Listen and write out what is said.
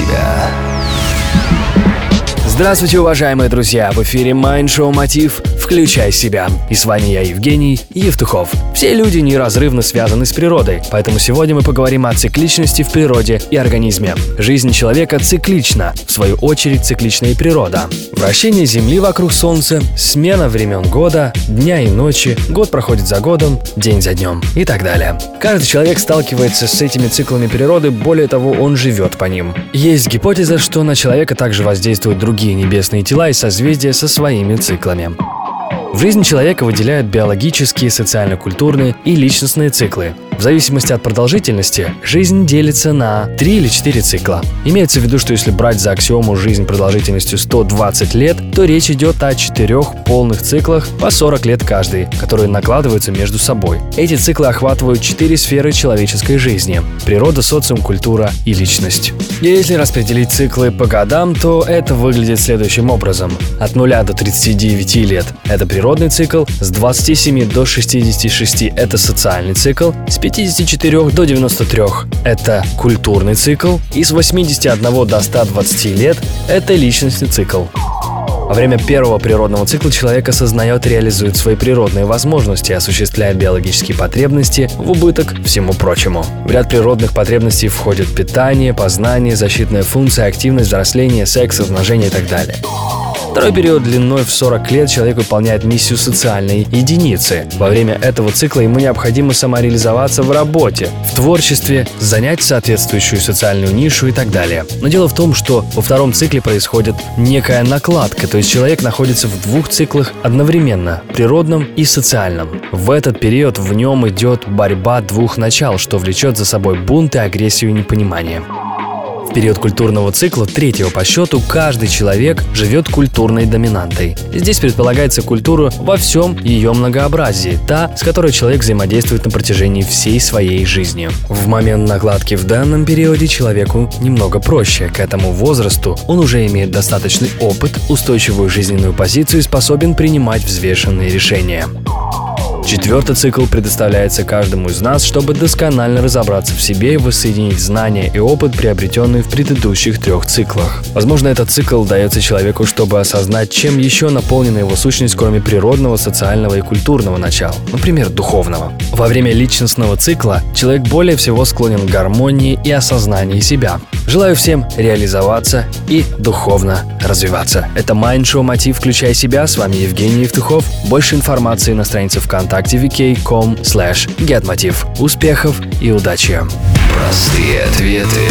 себя. Здравствуйте, уважаемые друзья! В эфире Mind Show Мотив «Включай себя». И с вами я, Евгений Евтухов. Все люди неразрывно связаны с природой, поэтому сегодня мы поговорим о цикличности в природе и организме. Жизнь человека циклична, в свою очередь циклична и природа. Вращение Земли вокруг Солнца, смена времен года, дня и ночи, год проходит за годом, день за днем и так далее. Каждый человек сталкивается с этими циклами природы, более того, он живет по ним. Есть гипотеза, что на человека также воздействуют другие небесные тела и созвездия со своими циклами. В жизни человека выделяют биологические, социально-культурные и личностные циклы. В зависимости от продолжительности, жизнь делится на 3 или 4 цикла. Имеется в виду, что если брать за аксиому жизнь продолжительностью 120 лет, то речь идет о четырех полных циклах по 40 лет каждый, которые накладываются между собой. Эти циклы охватывают четыре сферы человеческой жизни – природа, социум, культура и личность. Если распределить циклы по годам, то это выглядит следующим образом. От 0 до 39 лет – это природный цикл, с 27 до 66 – это социальный цикл, с 54 до 93 – это культурный цикл, и с 81 до 120 лет – это личностный цикл. Во время первого природного цикла человек осознает реализует свои природные возможности, осуществляет биологические потребности в убыток всему прочему. В ряд природных потребностей входят питание, познание, защитная функция, активность, взросление, секс, размножение и так далее. Второй период длиной в 40 лет человек выполняет миссию социальной единицы. Во время этого цикла ему необходимо самореализоваться в работе, в творчестве, занять соответствующую социальную нишу и так далее. Но дело в том, что во втором цикле происходит некая накладка, то есть человек находится в двух циклах одновременно – природном и социальном. В этот период в нем идет борьба двух начал, что влечет за собой бунт и агрессию и непонимание. В период культурного цикла, третьего по счету, каждый человек живет культурной доминантой. Здесь предполагается культура во всем ее многообразии, та, с которой человек взаимодействует на протяжении всей своей жизни. В момент накладки в данном периоде человеку немного проще. К этому возрасту он уже имеет достаточный опыт, устойчивую жизненную позицию и способен принимать взвешенные решения. Четвертый цикл предоставляется каждому из нас, чтобы досконально разобраться в себе и воссоединить знания и опыт, приобретенные в предыдущих трех циклах. Возможно, этот цикл дается человеку, чтобы осознать, чем еще наполнена его сущность, кроме природного, социального и культурного начала, например, духовного. Во время личностного цикла человек более всего склонен к гармонии и осознанию себя. Желаю всем реализоваться и духовно развиваться. Это Mind Show Мотив «Включай себя». С вами Евгений Евтухов. Больше информации на странице ВКонтакте ВКонтакте vk.com slash getmotiv. Успехов и удачи! Простые ответы.